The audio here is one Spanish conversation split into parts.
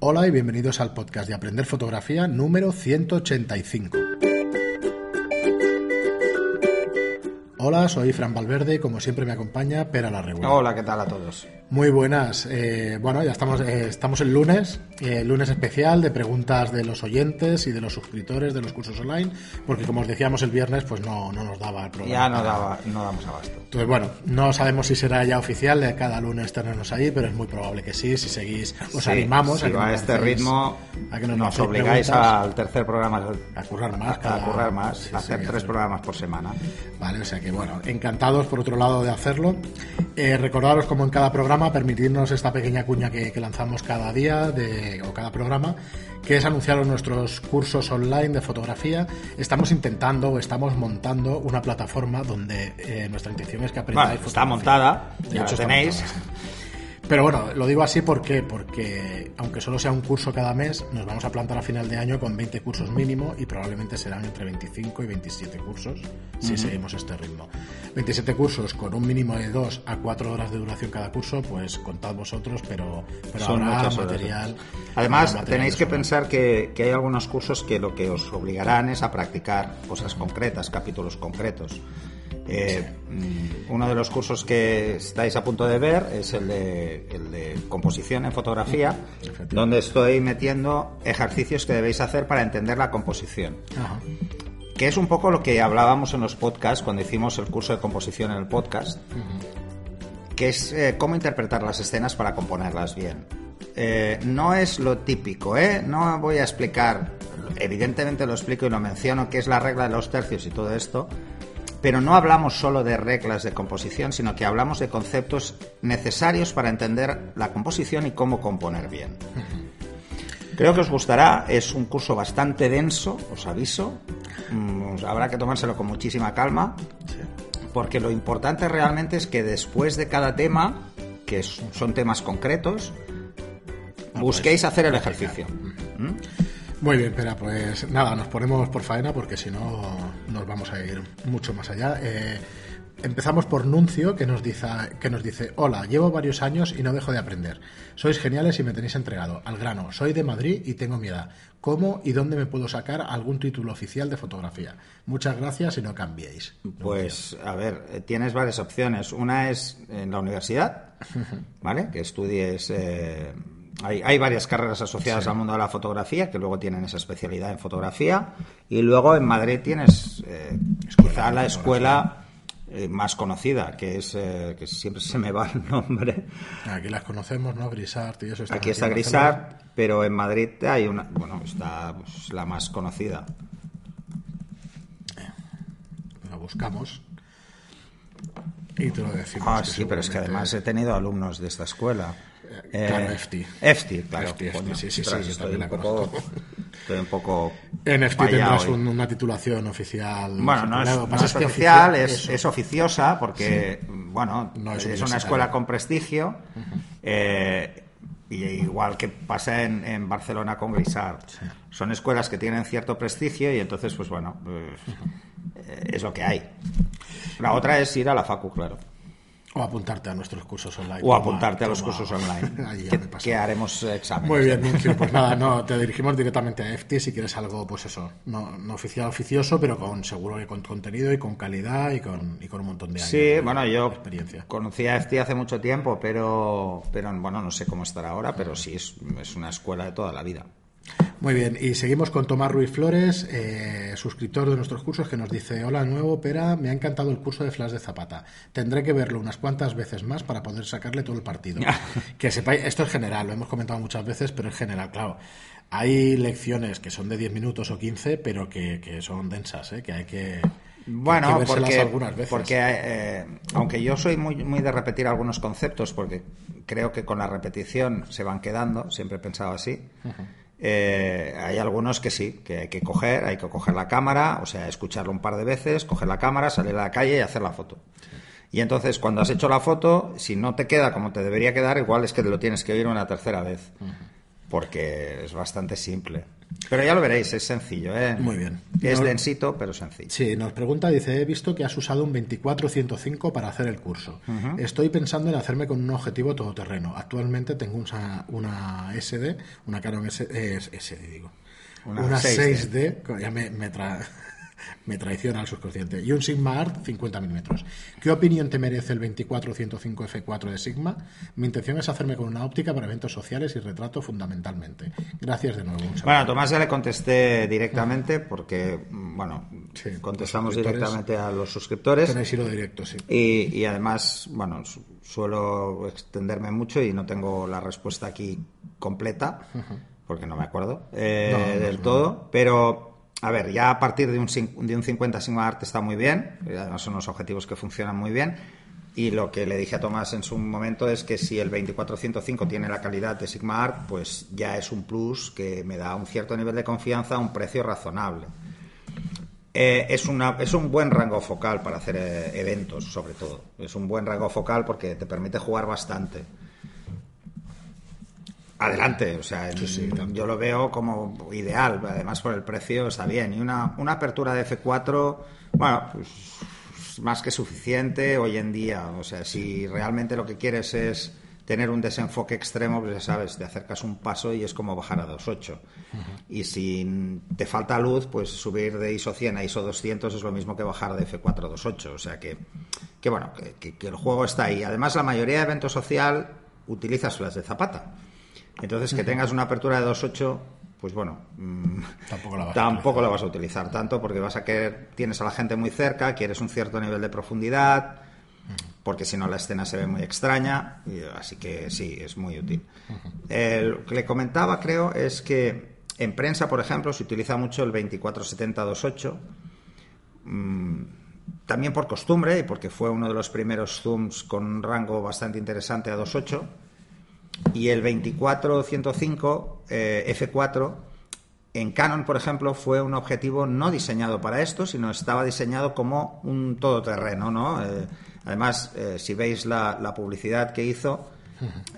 Hola y bienvenidos al podcast de Aprender Fotografía número 185. Hola, soy Fran Valverde y como siempre me acompaña Pera la Regular. Hola, ¿qué tal a todos? Muy buenas. Eh, bueno, ya estamos, eh, estamos el lunes, eh, lunes especial de preguntas de los oyentes y de los suscriptores de los cursos online, porque como os decíamos el viernes, pues no, no nos daba el programa. Ya no, daba, no damos abasto. Entonces, bueno, no sabemos si será ya oficial de cada lunes tenernos ahí, pero es muy probable que sí. Si seguís, os Sí, animamos si a que a este ritmo, a que nos nos obligáis al tercer programa. A currar más A, cada- currar más, sí, a hacer sí, tres programas por semana. Vale, o sea que bueno, encantados por otro lado de hacerlo. Eh, recordaros como en cada programa, permitirnos esta pequeña cuña que, que lanzamos cada día de, o cada programa, que es anunciaros nuestros cursos online de fotografía. Estamos intentando o estamos montando una plataforma donde eh, nuestra intención es que aprendáis Bueno, está montada, ya hecho, lo tenéis. montada. Pero bueno, lo digo así ¿por qué? porque aunque solo sea un curso cada mes, nos vamos a plantar a final de año con 20 cursos mínimo y probablemente serán entre 25 y 27 cursos si seguimos este ritmo. 27 cursos con un mínimo de 2 a 4 horas de duración cada curso, pues contad vosotros, pero, pero Son habrá muchas horas. material. Además, habrá material tenéis que pensar que, que hay algunos cursos que lo que os obligarán es a practicar cosas concretas, capítulos concretos. Eh, mm, uno de los cursos que estáis a punto de ver es el de, el de composición en fotografía, donde estoy metiendo ejercicios que debéis hacer para entender la composición. Ajá. Que es un poco lo que hablábamos en los podcasts cuando hicimos el curso de composición en el podcast, que es eh, cómo interpretar las escenas para componerlas bien. Eh, no es lo típico, ¿eh? No voy a explicar, evidentemente lo explico y lo menciono, que es la regla de los tercios y todo esto, pero no hablamos solo de reglas de composición, sino que hablamos de conceptos necesarios para entender la composición y cómo componer bien. Creo que os gustará, es un curso bastante denso, os aviso. Mm, habrá que tomárselo con muchísima calma, porque lo importante realmente es que después de cada tema, que son temas concretos, busquéis hacer el ejercicio. ¿Mm? Muy bien, espera, pues nada, nos ponemos por faena porque si no nos vamos a ir mucho más allá. Eh, empezamos por Nuncio, que nos, dice, que nos dice, hola, llevo varios años y no dejo de aprender. Sois geniales y me tenéis entregado. Al grano, soy de Madrid y tengo mi edad. ¿Cómo y dónde me puedo sacar algún título oficial de fotografía? Muchas gracias y no cambiéis. Pues, a ver, tienes varias opciones. Una es en la universidad, ¿vale? Que estudies. eh, hay, hay varias carreras asociadas al mundo de la fotografía que luego tienen esa especialidad en fotografía. Y luego en Madrid tienes eh, quizá la escuela eh, más conocida, que es. eh, que siempre se me va el nombre. Aquí las conocemos, ¿no? Grisart y eso. están Aquí está. Grisart, pero en Madrid hay una. Bueno, está pues, la más conocida. La buscamos. Y te lo decimos. Ah, sí, pero es que además he tenido alumnos de esta escuela. Claro, EFTI. EFTI, claro. EFTI, Coño, sí, sí, sí, yo también la conozco. estoy un poco. En FT tendrás un- una titulación oficial. Bueno, no es, no es oficial, es, es oficiosa porque, bueno, No es es, una escuela con prestigio. eh, y igual que pasa en, en Barcelona con Grisart. Son escuelas que tienen cierto prestigio y entonces, pues bueno, pues, eh, es lo que hay. La otra es ir a la Facu, claro. O apuntarte a nuestros cursos online. O Toma, apuntarte a los toma. cursos online. Ahí ya que, que haremos exámenes. Muy bien, Nuncio. Pues nada, no, te dirigimos directamente a EFTI si quieres algo, pues eso, no, no oficial, oficioso, pero con seguro que con contenido y con calidad y con, y con un montón de años. Sí, de- bueno, yo experiencia. conocí a FT hace mucho tiempo, pero, pero bueno, no sé cómo estará ahora, pero sí, es, es una escuela de toda la vida. Muy bien, y seguimos con Tomás Ruiz Flores, eh, suscriptor de nuestros cursos, que nos dice, hola nuevo, Pera, me ha encantado el curso de Flash de Zapata. Tendré que verlo unas cuantas veces más para poder sacarle todo el partido. que sepáis, esto es general, lo hemos comentado muchas veces, pero es general, claro. Hay lecciones que son de 10 minutos o 15, pero que, que son densas, ¿eh? que hay que... Bueno, que porque, algunas veces. porque eh, aunque yo soy muy, muy de repetir algunos conceptos, porque creo que con la repetición se van quedando, siempre he pensado así, eh, hay algunos que sí, que hay que coger, hay que coger la cámara, o sea, escucharlo un par de veces, coger la cámara, salir a la calle y hacer la foto. Y entonces, cuando has hecho la foto, si no te queda como te debería quedar, igual es que te lo tienes que oír una tercera vez. Porque es bastante simple. Pero ya lo veréis, es sencillo, ¿eh? Muy bien. Es No- densito, pero sencillo. Sí, nos pregunta, dice, he visto que has usado un 24-105 para hacer el curso. Estoy pensando en hacerme con un objetivo todoterreno. Actualmente tengo una, una SD, una Canon S, eh, SD, digo. Una Una, 6D. 6D, ya me, me, tra- me traiciona el subconsciente. Y un Sigma Art 50 milímetros. ¿Qué opinión te merece el 24-105 F4 de Sigma? Mi intención es hacerme con una óptica para eventos sociales y retrato fundamentalmente. Gracias de nuevo. saludo. Bueno, a Tomás ya le contesté directamente porque, bueno, Sí, contestamos directamente a los suscriptores. Tenéis hilo directo, sí. Y, y además, bueno, su- suelo extenderme mucho y no tengo la respuesta aquí completa, porque no me acuerdo eh, No, no, del no. todo. Pero, a ver, ya a partir de un, de un 50 Sigma Art está muy bien, son unos objetivos que funcionan muy bien. Y lo que le dije a Tomás en su momento es que si el 2405 tiene la calidad de Sigma Art, pues ya es un plus que me da un cierto nivel de confianza a un precio razonable. Eh, es, es un buen rango focal para hacer eh, eventos, sobre todo. Es un buen rango focal porque te permite jugar bastante. Adelante, o sea, Sí, sí, tanto. yo lo veo como ideal, además por el precio está bien. Y una, una apertura de F4, bueno, pues es más que suficiente hoy en día. O sea, si realmente lo que quieres es tener un desenfoque extremo, pues ya sabes, te acercas un paso y es como bajar a 2.8. Y si te falta luz, pues subir de ISO 100 a ISO 200 es lo mismo que bajar de F4 a 2.8. O sea que, que bueno, que el juego está ahí. Además, la mayoría de eventos social utilizas las de Zapata. Entonces, que tengas una apertura de 2.8, pues bueno, mm, Tampoco la vas a tampoco utilizar. la vas a utilizar tanto porque vas a querer, tienes a la gente muy cerca, quieres un cierto nivel de profundidad, porque si no la escena se ve muy extraña, y así que sí, es muy útil. Eh, lo que le comentaba, creo, es que en prensa, por ejemplo, se utiliza mucho el 2470-28, mm, también por costumbre y porque fue uno de los primeros zooms con un rango bastante interesante a 2.8 y el 24-105 eh, F4 en Canon, por ejemplo, fue un objetivo no diseñado para esto, sino estaba diseñado como un todoterreno, ¿no? Eh, además, eh, si veis la, publicidad que hizo,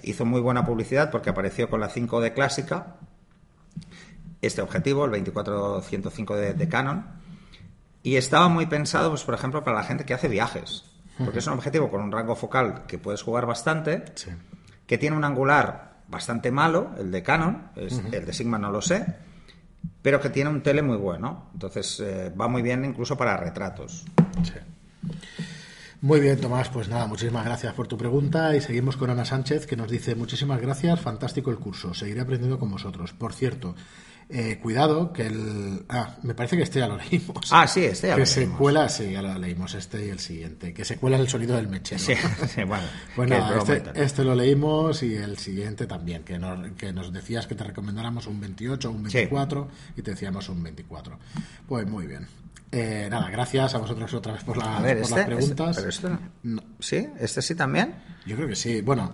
hizo muy buena publicidad porque apareció con la 5D clásica, este objetivo, el 24-105 de, de Canon, y estaba muy pensado, pues, por ejemplo, para la gente que hace viajes, porque es un objetivo con un rango focal que puedes jugar bastante. Que tiene un angular bastante malo, el de Canon, es- el de Sigma no lo sé, pero que tiene un tele muy bueno. Entonces eh, va muy bien incluso para retratos. Sí. Muy bien, Tomás, pues nada, muchísimas gracias por tu pregunta y seguimos con Ana Sánchez que nos dice muchísimas gracias, fantástico el curso, seguiré aprendiendo con vosotros. Por cierto, eh, cuidado que el... Ah, me parece que este ya lo leímos. Ah, sí, este ya que lo se leímos. cuela, sí, ya lo leímos, este y el siguiente, que se cuela el sonido del mechero. Sí, sí, bueno. Que nada, y este, este lo leímos y el siguiente también, que nos, que nos decías que te recomendáramos un 28 o un 24 y te decíamos un 24. Pues muy bien. Eh, nada, gracias a vosotros otra vez por, la- A ver, por este, las preguntas. este- pero esto no. No, ¿Sí? ¿Este sí también? yo creo que sí. Bueno,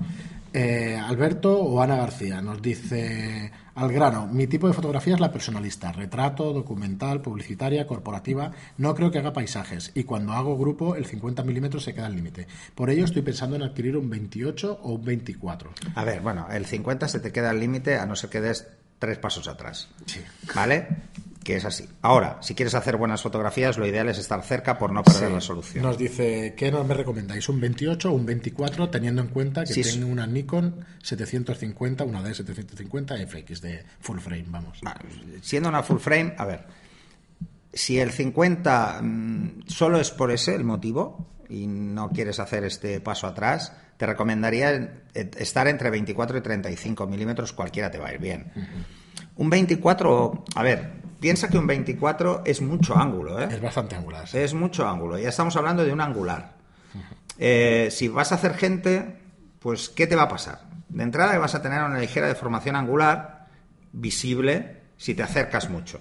eh, Alberto o Ana García nos dice al grano, mi tipo de fotografía es la personalista, retrato, documental, publicitaria, corporativa. No creo que haga paisajes y cuando hago grupo el 50 milímetros se queda al límite. Por ello estoy pensando en adquirir un 28 o un 24. A ver, bueno, el 50 se te queda al límite a no ser que des tres pasos atrás. Sí. ¿Vale? Que es así. Ahora, si quieres hacer buenas fotografías, lo ideal es estar cerca por no perder Sí. resolución. Nos dice, ¿qué nos me recomendáis? ¿Un 28 o un 24? Teniendo en cuenta que Sí, tengo una Nikon 750, una D750 FX de full frame, vamos. Siendo una full frame, a ver, si el 50 mm, solo es por ese el motivo y no quieres hacer este paso atrás, te recomendaría eh, estar entre 24 y 35 milímetros, cualquiera te va a ir bien. Un 24, a ver, piensa que un 24 es mucho ángulo, ¿eh? Es bastante angular. sí. Es mucho ángulo. Ya estamos hablando de un angular. Eh, si vas a hacer gente, pues ¿qué te va a pasar? De entrada que vas a tener una ligera deformación angular visible si te acercas mucho.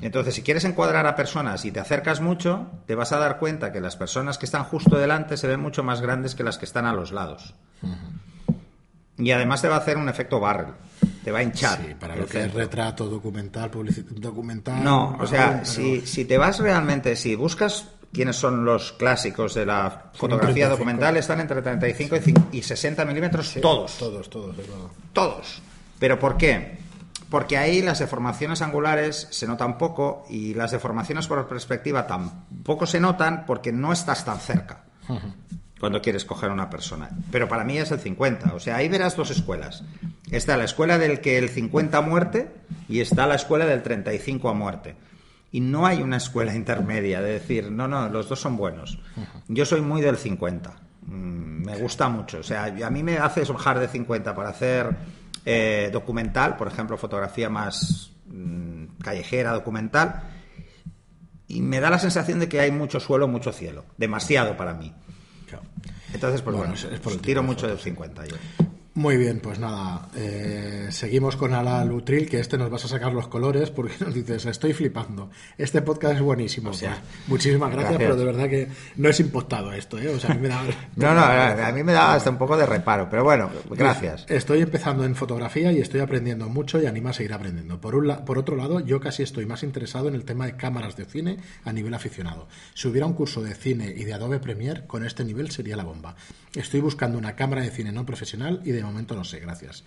Entonces, si quieres encuadrar a personas y te acercas mucho, te vas a dar cuenta que las personas que están justo delante se ven mucho más grandes que las que están a los lados. Y además te va a hacer un efecto barrel. Te va a hinchar. Sí, para lo que es retrato, documental, documental. No, o sea, pero- si, si te vas realmente, si buscas quiénes son los clásicos de la fotografía 35. documental, están entre 35 y cin- y 60 milímetros Sí, todos, Todos, todos, todos. ¿Pero por qué? porque ahí las deformaciones angulares se notan poco y las deformaciones por perspectiva tampoco se notan porque no estás tan cerca cuando quieres coger a una persona. Pero para mí es el 50. O sea, ahí verás dos escuelas. Está la escuela del que el 50 a muerte y está la escuela del 35 a muerte. Y no hay una escuela intermedia de decir, no, no, los dos son buenos. Yo soy muy del 50. Mm, me gusta mucho. O sea, a mí me hace bajar de 50 para hacer eh, documental, por ejemplo, fotografía más mm, callejera, documental. Y me da la sensación de que hay mucho suelo, mucho cielo. Demasiado para mí. Entonces, pues bueno, es, por el tiro mucho del 50 yo. Muy bien, pues nada, eh, seguimos con Ala Lutril, que este nos vas a sacar los colores porque nos dices, estoy flipando, este podcast es buenísimo. sea, muchísimas gracias, pero de verdad que no es impostado esto, ¿eh? O sea, a mí me da... no, no, a mí me da hasta un poco de reparo, pero bueno, gracias. Estoy empezando en fotografía y estoy aprendiendo mucho y anima a seguir aprendiendo. Por, un por otro lado, yo casi estoy más interesado en el tema de cámaras de cine a nivel aficionado. Si hubiera un curso de cine y de Adobe Premiere, con este nivel sería la bomba. Estoy buscando una cámara de cine no profesional y de momento no sé, gracias.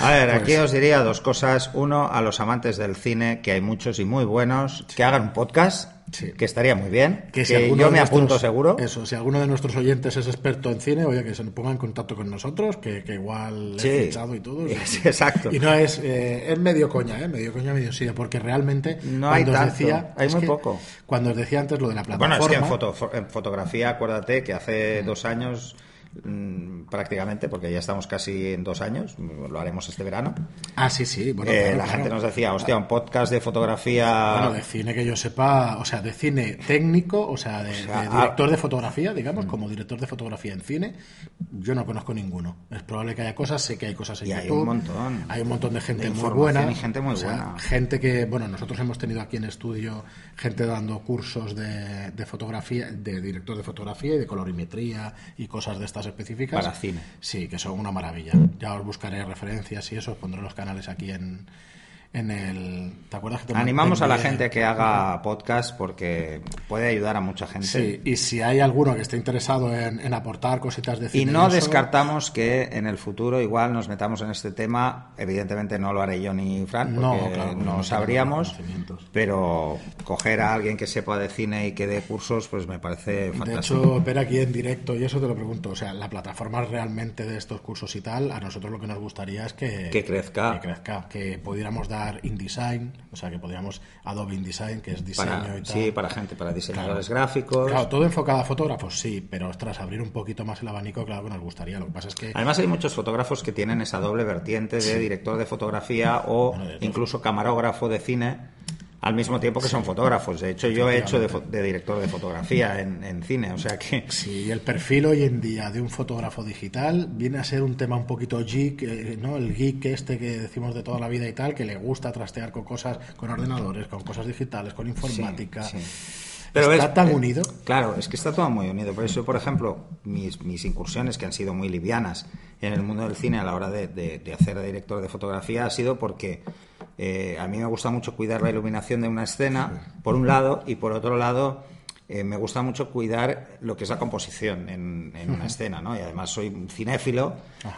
A ver, pues aquí os diría dos cosas. Uno, a los amantes del cine, que hay muchos y muy buenos, que hagan un podcast que estaría muy bien. Que, si yo me apunto seguro. Eso, si alguno de nuestros oyentes es experto en cine, oye, que se ponga en contacto con nosotros, que, igual le he fichado y todo. exacto. Y no es, eh, es medio coña, ¿eh? Medio coña, medio sí, porque realmente. No hay Decía, hay muy poco. Cuando os decía antes lo de la plataforma. Bueno, es que en, fotografía, acuérdate que hace dos años Mm, prácticamente, porque ya estamos casi en dos años, lo haremos este verano. Ah, sí, sí. Bueno, eh, la gente nos decía, hostia, un podcast de fotografía. Bueno, de cine que yo sepa, o sea, de cine técnico, o sea, de, director de fotografía, digamos, mm. como director de fotografía en cine, yo no conozco ninguno. Es probable que haya cosas, sé que hay cosas en y Hay un montón. Hay un montón de gente muy buena. Y gente muy buena. Gente que, bueno, nosotros hemos tenido aquí en estudio gente dando cursos de, de fotografía, de director de fotografía y de colorimetría y cosas de estas específicas. Para cine. Sí, que son una maravilla. Ya os buscaré referencias y eso, os pondré los canales aquí en, en el... ¿Te acuerdas que Animamos a la gente que haga podcast porque puede ayudar a mucha gente. Sí, y si hay alguno que esté interesado en, aportar cositas de cine... Y no descartamos que en el futuro igual nos metamos en este tema. Evidentemente no lo haré yo ni Fran, porque no, sabríamos. Pero coger a alguien que sepa de cine y que dé cursos, pues me parece fantástico. De hecho, ver aquí en directo, y eso te lo pregunto, o sea, la plataforma realmente de estos cursos y tal, a nosotros lo que nos gustaría es que... Que crezca. Que crezca, que pudiéramos dar InDesign, o sea que podríamos Adobe InDesign, que es diseño y tal. Sí, para gente, para diseñadores gráficos. Claro, todo enfocado a fotógrafos, sí, pero tras abrir un poquito más el abanico, claro que nos gustaría. Lo que pasa es que. Además, hay muchos fotógrafos que tienen esa doble vertiente de director de fotografía o incluso camarógrafo de cine al mismo tiempo que son fotógrafos. De hecho, yo he hecho de, director de fotografía en, cine, o sea que... Sí, el perfil hoy en día de un fotógrafo digital viene a ser un tema un poquito geek, eh, ¿no? El geek este que decimos de toda la vida y tal, que le gusta trastear con cosas, con ordenadores, con cosas digitales, con informática. Pero ¿Está tan unido? Claro, es que está todo muy unido. Por eso, por ejemplo, mis, mis incursiones, que han sido muy livianas en el mundo del cine a la hora de, de hacer de director de fotografía, ha sido porque eh, a mí me gusta mucho cuidar la iluminación de una escena, por un lado, y por otro lado, eh, me gusta mucho cuidar lo que es la composición en, una escena, ¿no? Y además soy un cinéfilo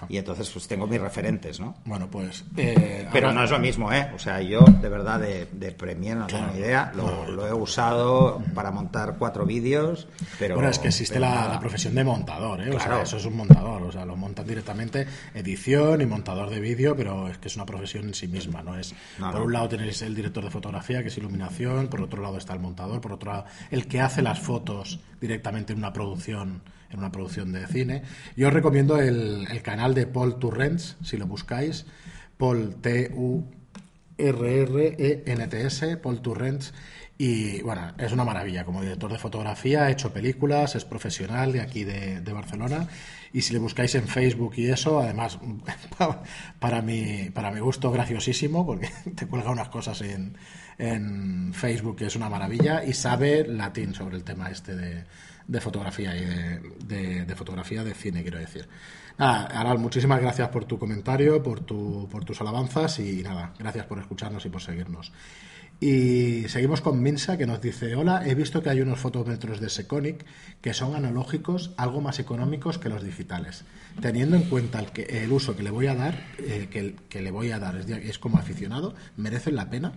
y entonces pues tengo mis referentes, ¿no? Bueno, pues... Eh, Pero no es lo mismo, ¿eh? O sea, yo de verdad de, de Premiere no tengo ni idea, lo, he usado para montar cuatro vídeos, pero... Bueno, es que existe la, profesión de montador, ¿eh? O sea, eso es un montador, o sea, lo montan directamente edición y montador de vídeo, pero es que es una profesión en sí misma, ¿no? es Por un lado tenéis el director de fotografía, que es iluminación, por otro lado está el montador, por otro lado el que hace las fotos directamente en una producción en una producción de cine. Yo os recomiendo el, canal de Paul Turrens, si lo buscáis, Paul T U R R E N T S, Paul Turrens y bueno, es una maravilla. Como director de fotografía, ha hecho películas, es profesional de aquí de, de Barcelona. Y si le buscáis en Facebook y eso, además para mi, para mi gusto graciosísimo porque te cuelga unas cosas en, en Facebook que es una maravilla y sabe latín sobre el tema este de, de fotografía y de, fotografía de cine, quiero decir. Nada, Aral, muchísimas gracias por tu comentario, por, tu, por tus alabanzas y nada, gracias por escucharnos y por seguirnos. Y seguimos con Minsa que nos dice, hola, he visto que hay unos fotómetros de Seconic que son analógicos, algo más económicos que los digitales. Teniendo en cuenta el, que, el uso que le voy a dar, eh, que, que, le voy a dar es, es, como aficionado, ¿merecen la pena?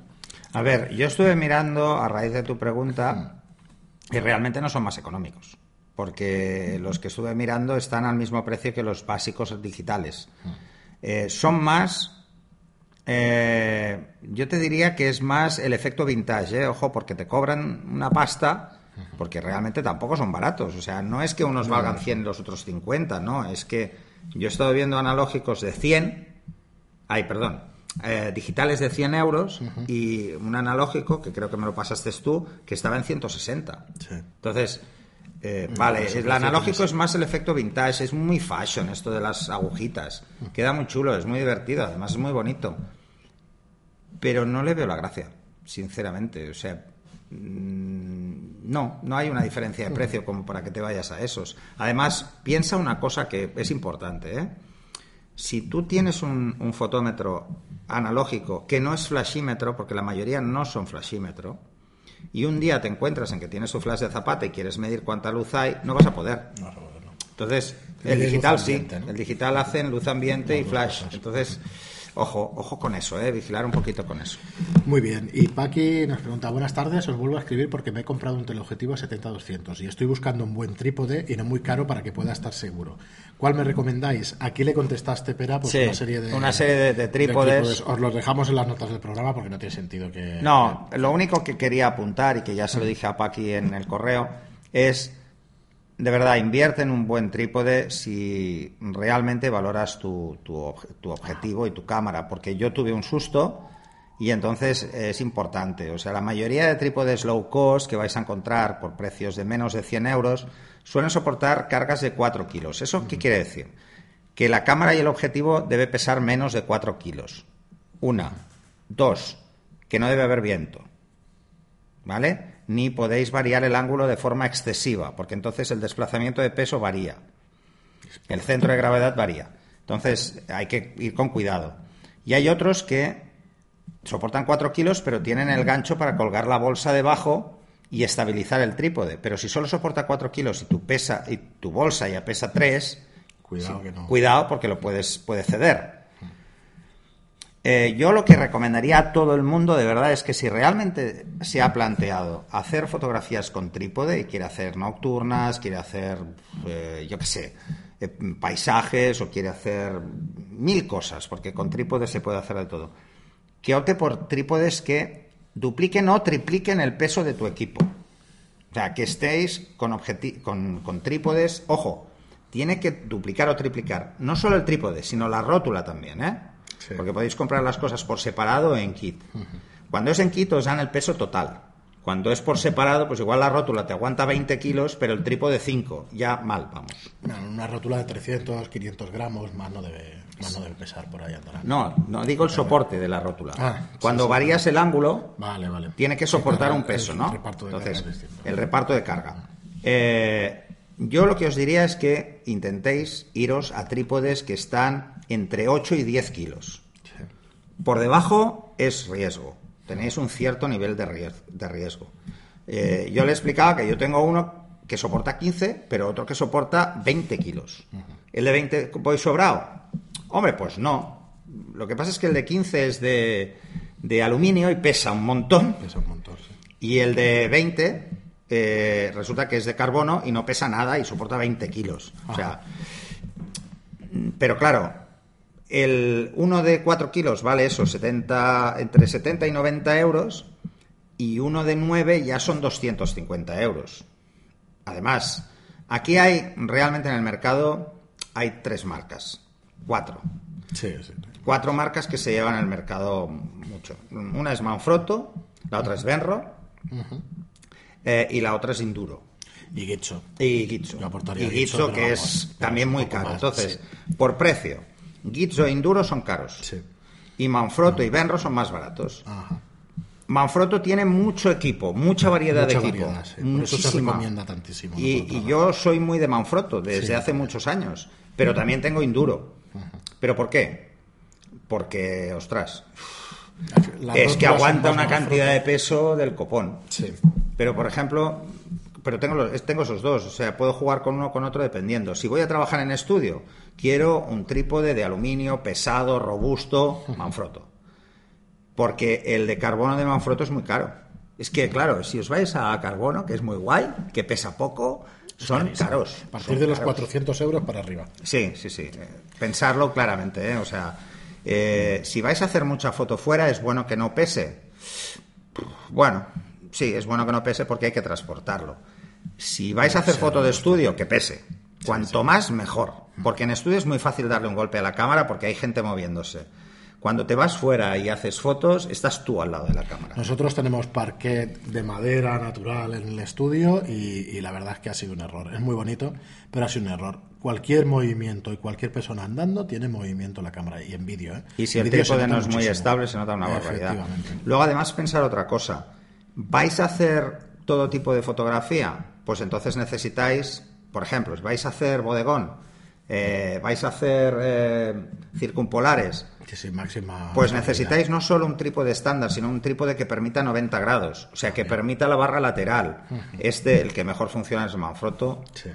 A ver, yo estuve mirando a raíz de tu pregunta y realmente no son más económicos. Porque los que estuve mirando están al mismo precio que los básicos digitales. Eh, son más eh, yo te diría que es más el efecto vintage, ¿eh? ojo, porque te cobran una pasta, porque realmente tampoco son baratos. O sea, no es que unos valgan 100 y los otros 50, no, es que yo he estado viendo analógicos de 100, ay, perdón, eh, digitales de 100 euros y un analógico, que creo que me lo pasaste tú, que estaba en 160. Entonces, eh, vale, el analógico es más el efecto vintage, es muy fashion esto de las agujitas. Queda muy chulo, es muy divertido, además es muy bonito pero no le veo la gracia, sinceramente. O sea, mm, no, no hay una diferencia de precio como para que te vayas a esos. Además, piensa una cosa que es importante. ¿eh? Si tú tienes un, fotómetro analógico que no es flashímetro, porque la mayoría no son flashímetro, y un día te encuentras en que tienes tu flash de zapata y quieres medir cuánta luz hay, no vas a poder. Entonces, el digital sí, el digital hacen luz ambiente y flash. Entonces, Ojo, ojo con eso, ¿eh? vigilar un poquito con eso. Muy bien. Y Paqui nos pregunta, buenas tardes, os vuelvo a escribir porque me he comprado un teleobjetivo 70-200 y estoy buscando un buen trípode y no muy caro para que pueda estar seguro. ¿Cuál me recomendáis? Aquí le contestaste, Pera, pues una serie de, una serie de, trípodes. Os los dejamos en las notas del programa porque no tiene sentido que... No, lo único que quería apuntar y que ya se lo dije a Paqui en el correo es de verdad, invierte en un buen trípode si realmente valoras tu, tu, objetivo y tu cámara, porque yo tuve un susto y entonces es importante. O sea, la mayoría de trípodes low cost que vais a encontrar por precios de menos de 100 euros suelen soportar cargas de 4 kilos. ¿Eso qué quiere decir? Que la cámara y el objetivo debe pesar menos de 4 kilos. Una. Dos. Que no debe haber viento. ¿Vale? Ni podéis variar el ángulo de forma excesiva, porque entonces el desplazamiento de peso varía. El centro de gravedad varía. Entonces hay que ir con cuidado. Y hay otros que soportan 4 kilos, pero tienen el gancho para colgar la bolsa debajo y estabilizar el trípode. Pero si solo soporta 4 kilos y tu, pesa, y tu bolsa ya pesa 3, cuidado, que no. cuidado porque lo puedes, puede ceder. Eh, yo lo que recomendaría a todo el mundo de verdad es que si realmente se ha planteado hacer fotografías con trípode y quiere hacer nocturnas, quiere hacer, eh, yo qué sé, eh, paisajes o quiere hacer mil cosas, porque con trípode se puede hacer de todo, que opte por trípodes que dupliquen o tripliquen el peso de tu equipo. O sea, que estéis con, con, con trípodes, ojo, tiene que duplicar o triplicar, no solo el trípode, sino la rótula también, ¿eh? Porque podéis comprar las cosas por separado o en kit. Cuando es en kit os dan el peso total. Cuando es por separado, pues igual la rótula te aguanta 20 kilos, pero el trípode 5. Ya mal, vamos. una rótula de 300, 500 gramos, más no debe, pesar por ahí. No, no digo el soporte de la rótula. Ah, Cuando varías el ángulo, vale, vale. tiene que soportar un peso, ¿no? El reparto de Entonces, el reparto de carga. Eh, yo lo que os diría es que intentéis iros a trípodes que están entre 8 y 10 kilos. Por debajo es riesgo. Tenéis un cierto nivel de riesgo. Eh, yo le explicaba que yo tengo uno que soporta 15, pero otro que soporta 20 kilos. ¿El de 20 voy sobrado? Hombre, pues no. Lo que pasa es que el de 15 es de, de aluminio y pesa un montón. Pesa un montón, Y el de 20 eh, resulta que es de carbono y no pesa nada y soporta 20 kilos. O sea, pero claro, el uno de 4 kilos vale eso, 70, entre 70 y 90 euros, y uno de 9 ya son 250 euros. Además, aquí hay realmente en el mercado hay tres marcas, cuatro. Sí, sí. Cuatro marcas que se llevan el mercado mucho. Una es Manfrotto, la otra es Benro eh, y la otra es Induro. Y Gitzo. Y Gitzo. Y Gitzo, que es también muy caro. Entonces, por precio, Gitzo e Induro son caros. Sí. Y Manfrotto y Benro son más baratos. Manfrotto tiene mucho equipo, mucha variedad de equipo. Muchísima. Y, yo soy muy de Manfrotto desde hace muchos años, pero también tengo Induro. ¿Pero por qué? Porque, ostras, La es que aguanta una cantidad de peso del copón. Sí. Pero, por ejemplo, pero tengo, los- tengo esos dos, o sea, puedo jugar con uno o con otro dependiendo. Si voy a trabajar en estudio, quiero un trípode de aluminio pesado, robusto, Manfrotto. Porque el de carbono de Manfrotto es muy caro. Es que, claro, si os vais a carbono, que es muy guay, que pesa poco, son caros. A partir de los caros. 400 euros para arriba. Sí, sí, sí. Eh, Pensarlo claramente, ¿eh? O sea, eh, si vais a hacer mucha foto fuera, es bueno que no pese. Bueno, sí, es bueno que no pese porque hay que transportarlo. Si vais a hacer foto de estudio, que pese. Cuanto más, mejor. Porque en estudio es muy fácil darle un golpe a la cámara porque hay gente moviéndose. Cuando te vas fuera y haces fotos, estás tú al lado de la cámara. Nosotros tenemos parquet de madera natural en el estudio y, y la verdad es que ha sido un error. Es muy bonito, pero ha sido un error. Cualquier movimiento y cualquier persona andando tiene movimiento en la cámara y en vídeo. ¿eh? Y si el trípode no es muy estable, se nota una barbaridad. Luego, además, pensar otra cosa. ¿Vais a hacer todo tipo de fotografía? Pues entonces necesitáis, por ejemplo, si vais a hacer bodegón, eh, vais a hacer eh, circumpolares, Que sí, máxima. pues necesitáis no solo un trípode estándar, sino un trípode que permita 90 grados, o sea, que permita la barra lateral. Este, el que mejor funciona es Manfrotto, Sí.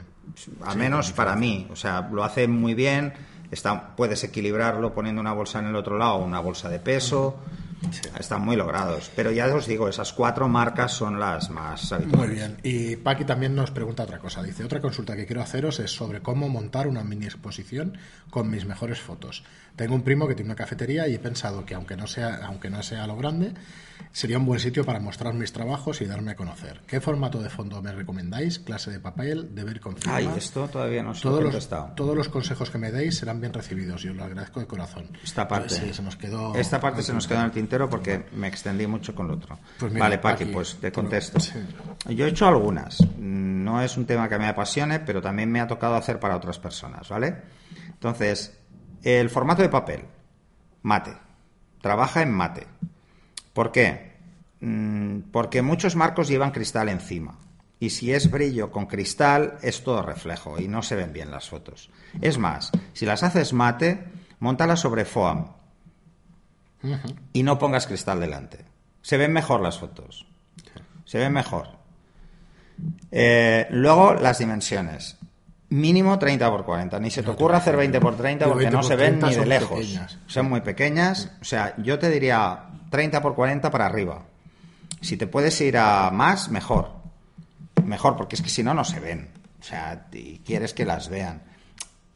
al menos para mí, o sea, lo hace muy bien, está, puedes equilibrarlo poniendo una bolsa en el otro lado, una bolsa de peso, están muy logrados. Pero ya os digo, esas cuatro marcas son las más habituales. Muy bien. Y Paqui también nos pregunta otra cosa. Dice, otra consulta que quiero haceros es sobre cómo montar una mini exposición con mis mejores fotos. Tengo un primo que tiene una cafetería y he pensado que aunque no sea, aunque no sea lo grande, sería un buen sitio para mostrar mis trabajos y darme a conocer. ¿Qué formato de fondo me recomendáis? ¿Clase de papel? ¿Deber con firma? Ay, esto todavía no se todos los, todos los consejos que me deis serán bien recibidos y os lo agradezco de corazón. Esta parte. Sí, se nos quedó. Esta parte se nos quedó en el tintero porque me extendí mucho con lo otro. Pues mira, vale, Paqui, pues te contesto. sí. Yo he hecho algunas. No es un tema que me apasione, pero también me ha tocado hacer para otras personas, ¿vale? Entonces, el formato de papel, mate. Trabaja en mate. ¿Por qué? Mm, Porque muchos marcos llevan cristal encima. Y si es brillo con cristal, es todo reflejo y no se ven bien las fotos. Es más, si las haces mate, montalas sobre foam y no pongas cristal delante. Se ven mejor las fotos. Se ven mejor. Eh, luego, las dimensiones. Mínimo 30 por 40. Ni se te ocurra hacer 20 por 30 Pero porque 20 no se ven 30 ni de lejos. pequeñas. Son muy pequeñas. O sea, yo te diría 30 por 40 para arriba. Si te puedes ir a más, mejor. Mejor, porque es que si no, no se ven. O sea, y quieres que las vean.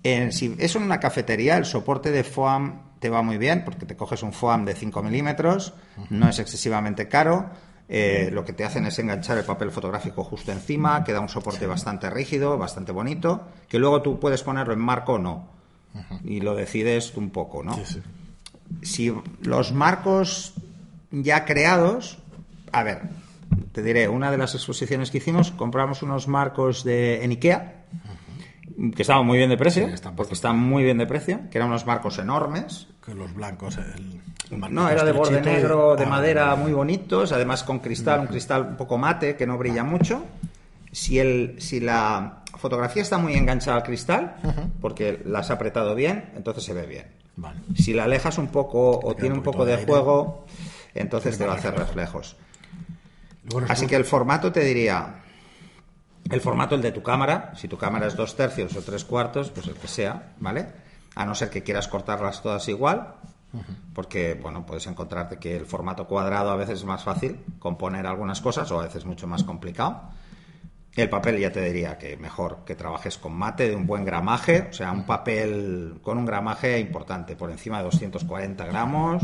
Eh, si es en una cafetería, el soporte de foam te va muy bien, porque te coges un foam de 5 milímetros, no es excesivamente caro. eh, lo que te hacen es enganchar el papel fotográfico justo encima, queda un soporte bastante rígido, bastante bonito, que luego tú puedes ponerlo en marco o no. Y lo decides un poco, ¿no? Sí, sí. si los marcos ya creados, a ver, te diré, una de las exposiciones que hicimos, compramos unos marcos de en Ikea, que estaban muy bien de precio, Sí, están porque están muy bien de precio, que eran unos marcos enormes. Que los blancos, el, el marco No, era de borde negro, de Ah, madera muy bonitos, además con cristal, un cristal un poco mate, que no brilla mucho. Si, el, si la fotografía está muy enganchada al cristal, porque la has apretado bien, entonces se ve bien. Vale. Si la alejas un poco o tiene un poco de aire. juego, entonces te va a hacer reflejo. reflejos. Luego Así que el formato te diría, el formato el de tu cámara, si tu cámara es dos tercios o tres cuartos, pues el que sea, ¿vale? A no ser que quieras cortarlas todas igual, porque, bueno, puedes encontrarte que el formato cuadrado a veces es más fácil componer algunas cosas o a veces mucho más complicado. El papel ya te diría que mejor que trabajes con mate de un buen gramaje, o sea, un papel con un gramaje importante, por encima de 240 gramos,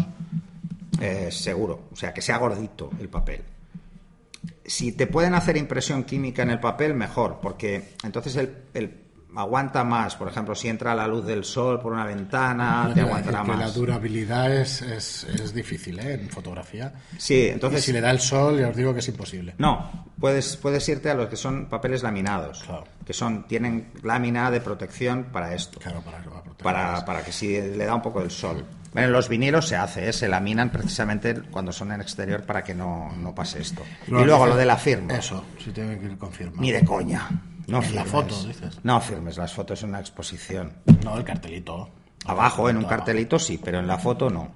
eh, seguro, o sea, que sea gordito el papel. Si te pueden hacer impresión química en el papel, mejor, porque entonces el, el aguanta más. Por ejemplo, si entra la luz del sol por una ventana, te aguantará que La más. durabilidad es, es, es difícil ¿eh? en fotografía. Sí, Y entonces si le da el sol, ya os digo que es imposible. No, puedes, puedes irte a los que son papeles laminados, Claro. que son tienen lámina de protección para esto, Claro, para, para más. para que si le da un poco del sol. Bueno, en los vinilos se hace, ¿eh? se laminan precisamente cuando son en exterior para que no, no pase esto. y luego lo de la firma, Eso, si tiene que ir con firma. ni de coña. No En la foto, dices. No firmes las fotos en una exposición. No, el cartelito. Abajo, en un Abajo. cartelito sí, pero en la foto no.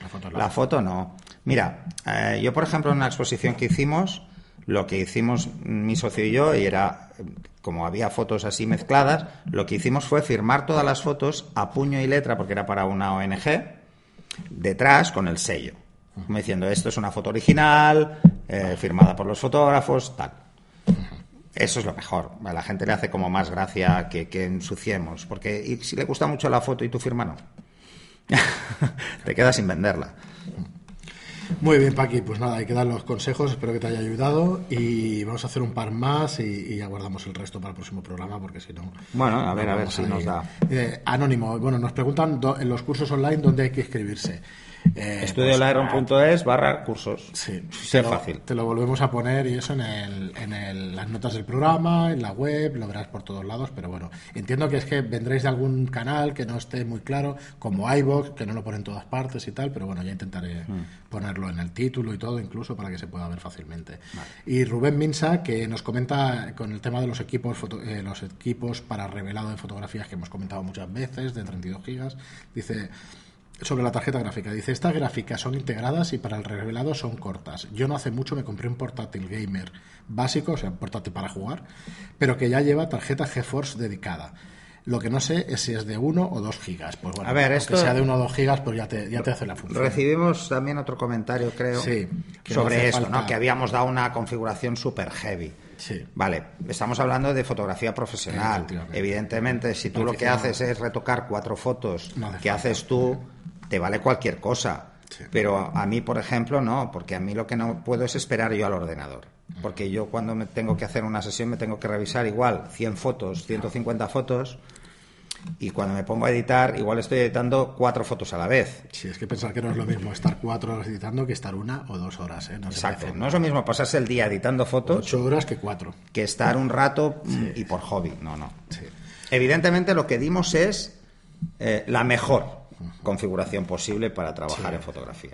La foto, La foto no. Mira, eh, yo por ejemplo en una exposición que hicimos, lo que hicimos mi socio y yo, y era, como había fotos así mezcladas, lo que hicimos fue firmar todas las fotos a puño y letra, porque era para una ONG, detrás con el sello. Como diciendo, esto es una foto original, eh, firmada por los fotógrafos, tal. Eso es lo mejor. A la gente le hace como más gracia que, ensuciemos. Porque si le gusta mucho la foto y tu firma no, te quedas sin venderla. Muy bien, Paqui, pues nada, hay que dar los consejos, espero que te haya ayudado y vamos a hacer un par más y, y aguardamos el resto para el próximo programa porque si no... Bueno, a ver, a ver si nos da. Eh, anónimo, bueno, nos preguntan do- en los cursos online dónde hay que inscribirse. Eh, Estudiolairon.es barra cursos. Sí, Sé te lo, fácil. Te lo volvemos a poner y eso en, el, en el- las notas del programa, en la web, lo verás por todos lados, pero bueno, entiendo que es que vendréis de algún canal que no esté muy claro, como iVoox, que no lo pone en todas partes y tal, pero bueno, ya intentaré ponerlo en el título y todo, incluso para que se pueda ver fácilmente. Y Rubén Minsa, que nos comenta con el tema de los equipos, foto- eh, los equipos para revelado de fotografías que hemos comentado muchas veces, de 32 gigas, dice sobre la tarjeta gráfica. Dice, estas gráficas son integradas y para el revelado son cortas. Yo no hace mucho me compré un portátil gamer básico, o sea, un portátil para jugar, pero que ya lleva tarjeta GeForce dedicada. Lo que no sé es si es de 1 o 2 gigas. Pues bueno, A ver, esto- sea de 1 o 2 gigas, pues ya te, ya te hace la función. Recibimos también otro comentario, creo, Sí, no sobre esto, falta- ¿no? Que habíamos dado una configuración super heavy. Sí. Vale, estamos hablando de fotografía profesional. Evidentemente, si tú lo que haces es retocar cuatro fotos No que falta. haces tú, te vale cualquier cosa. Sí. Pero a mí, por ejemplo, no, porque a mí lo que no puedo es esperar yo al ordenador. Porque yo cuando me tengo que hacer una sesión me tengo que revisar igual 100 fotos, 150 fotos, y cuando me pongo a editar, igual estoy editando cuatro fotos a la vez. Sí, es que pensar que no es lo mismo estar 4 horas editando que estar una o dos horas. ¿eh? No Exacto. No es lo mismo pasarse el día editando fotos 8 horas que 4. que estar un rato mm, y por hobby. No, no. Sí. Evidentemente lo que dimos es eh, la mejor configuración posible para trabajar en fotografía.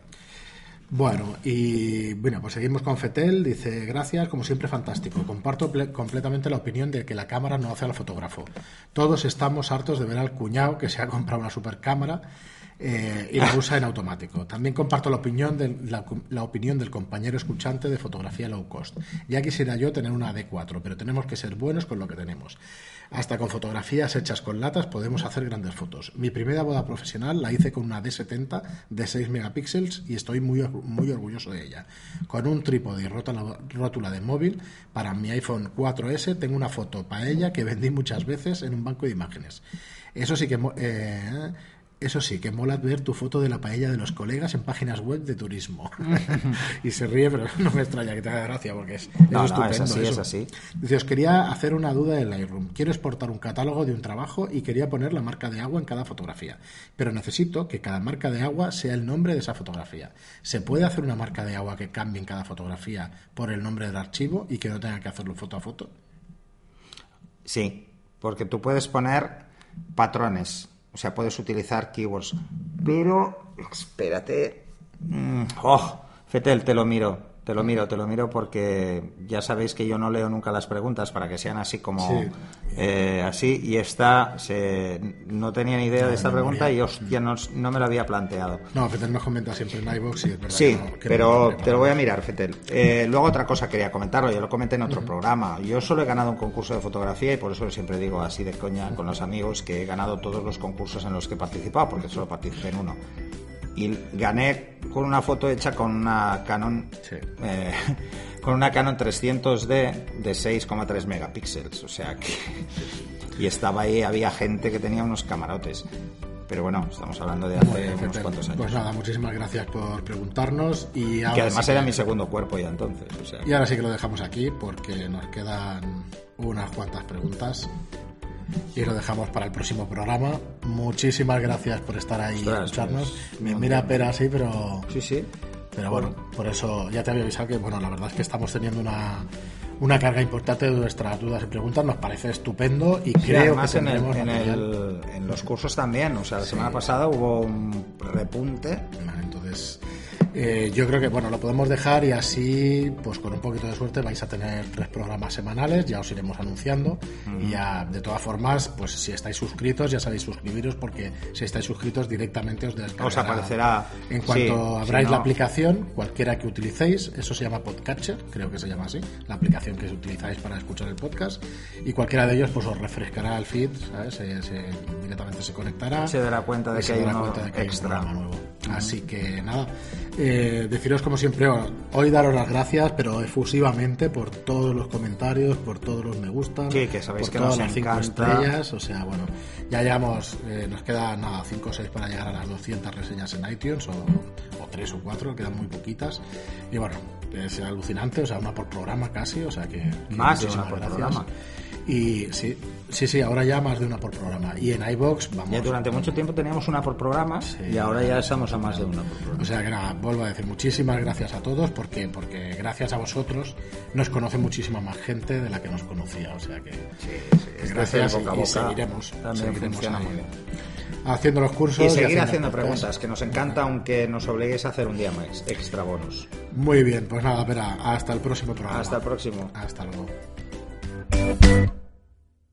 Bueno, y bueno, pues seguimos con Fetel. Dice, gracias, como siempre, fantástico. Comparto ple- completamente la opinión de que la cámara no hace al fotógrafo. Todos estamos hartos de ver al cuñado que se ha comprado una super cámara eh, y la usa en automático. También comparto la opinión, del, la, opinión del compañero escuchante de fotografía low cost. Ya quisiera yo tener una D4, pero tenemos que ser buenos con lo que tenemos. Hasta con fotografías hechas con latas podemos hacer grandes fotos. Mi primera boda profesional la hice con una D70 de 6 megapíxeles y estoy muy, muy orgulloso de ella. Con un trípode y rótula, de móvil para mi iPhone 4S tengo una foto para ella que vendí muchas veces en un banco de imágenes. Eso sí que... eh, eso sí, que mola ver tu foto de la paella de los colegas en páginas web de turismo. y se ríe, pero no me extraña que te haga gracia porque es, es No, no, estupendo. es así, eso. es así. Dice, os quería hacer una duda del Lightroom. Quiero exportar un catálogo de un trabajo y quería poner la marca de agua en cada fotografía. Pero necesito que cada marca de agua sea el nombre de esa fotografía. ¿Se puede hacer una marca de agua que cambie en cada fotografía por el nombre del archivo y que no tenga que hacerlo foto a foto? Sí, porque tú puedes poner patrones, o sea, puedes utilizar keywords. Pero, espérate. Mm, oh, Fetel, te lo miro, te lo miro, te lo miro porque ya sabéis que yo no leo nunca las preguntas para que sean así como Sí. eh, así. Y esta, se, no tenía ni idea de esta memoria. pregunta y hostia, no, no me la había planteado. No, Fetel nos comenta siempre en iVoox y es verdad Sí, que no- que no pero lo te lo voy a mirar, Fetel. Eh, luego otra cosa quería comentarlo, yo lo comenté en otro programa. Yo solo he ganado un concurso de fotografía y por eso siempre digo así de coña con los amigos que he ganado todos los concursos en los que he participado, porque solo participé en uno. Y gané con una foto hecha con una Canon Sí. eh, con una Canon 300D de 6,3 megapíxeles, o sea que y estaba ahí había gente que tenía unos camarotes. Pero bueno, estamos hablando de hace unos cuantos años. Pues nada, muchísimas gracias por preguntarnos y ahora que además sí era mi segundo cuerpo ya entonces. o sea. Y ahora sí que lo dejamos aquí porque nos quedan unas cuantas preguntas y lo dejamos para el próximo programa. Muchísimas gracias por estar ahí y Ostras, escucharnos. pues, Me mira pera así, pero Sí, sí. pero bueno, por eso ya te había avisado que bueno, la verdad es que estamos teniendo una una carga importante de nuestras dudas y preguntas, nos parece estupendo y Sí, creo que en, el- en, material. el- en los cursos también. O sea, la semana pasada hubo un repunte. Eh, yo creo que bueno lo podemos dejar y así pues con un poquito de suerte vais a tener tres programas semanales ya os iremos anunciando y ya de todas formas pues si estáis suscritos ya sabéis suscribiros porque si estáis suscritos directamente os descargará Os aparecerá. en cuanto Sí, abráis si la no- aplicación cualquiera que utilicéis eso se llama Podcatcher creo que se llama así la aplicación que utilizáis para escuchar el podcast y cualquiera de ellos pues os refrescará el feed ¿sabes? Se- se- directamente se conectará Se dará cuenta de que se hay dará uno cuenta de que hay un extra. programa nuevo. Así que nada, eh, deciros como siempre, hoy daros las gracias, pero efusivamente por todos los comentarios, por todos los me gustan, Sí, que sabéis por que todas nos las cinco encanta. estrellas, o sea, bueno, ya llevamos, eh, nos queda nada, 5 o 6 para llegar a las 200 reseñas en iTunes, o, o 3 o 4, quedan muy poquitas, y bueno, es alucinante, o sea, una por programa casi, o sea que... que Más una por programa. Y sí, sí, sí, ahora ya más de una por programa. Y en iBox vamos. Ya durante mucho tiempo teníamos una por programa y ahora ya estamos a más de una por programa. O sea que nada, vuelvo a decir muchísimas gracias a todos porque porque gracias a vosotros nos conoce muchísima más gente de la que nos conocía. O sea que, gracias del boca a y, seguiremos, también seguiremos funciona ahí muy bien. haciendo los cursos Y seguir haciendo preguntas, que nos encanta, aunque nos obliguéis a hacer un día más, extra bonus. Muy bien, pues nada, espera, hasta el próximo programa. Hasta el próximo. Hasta luego.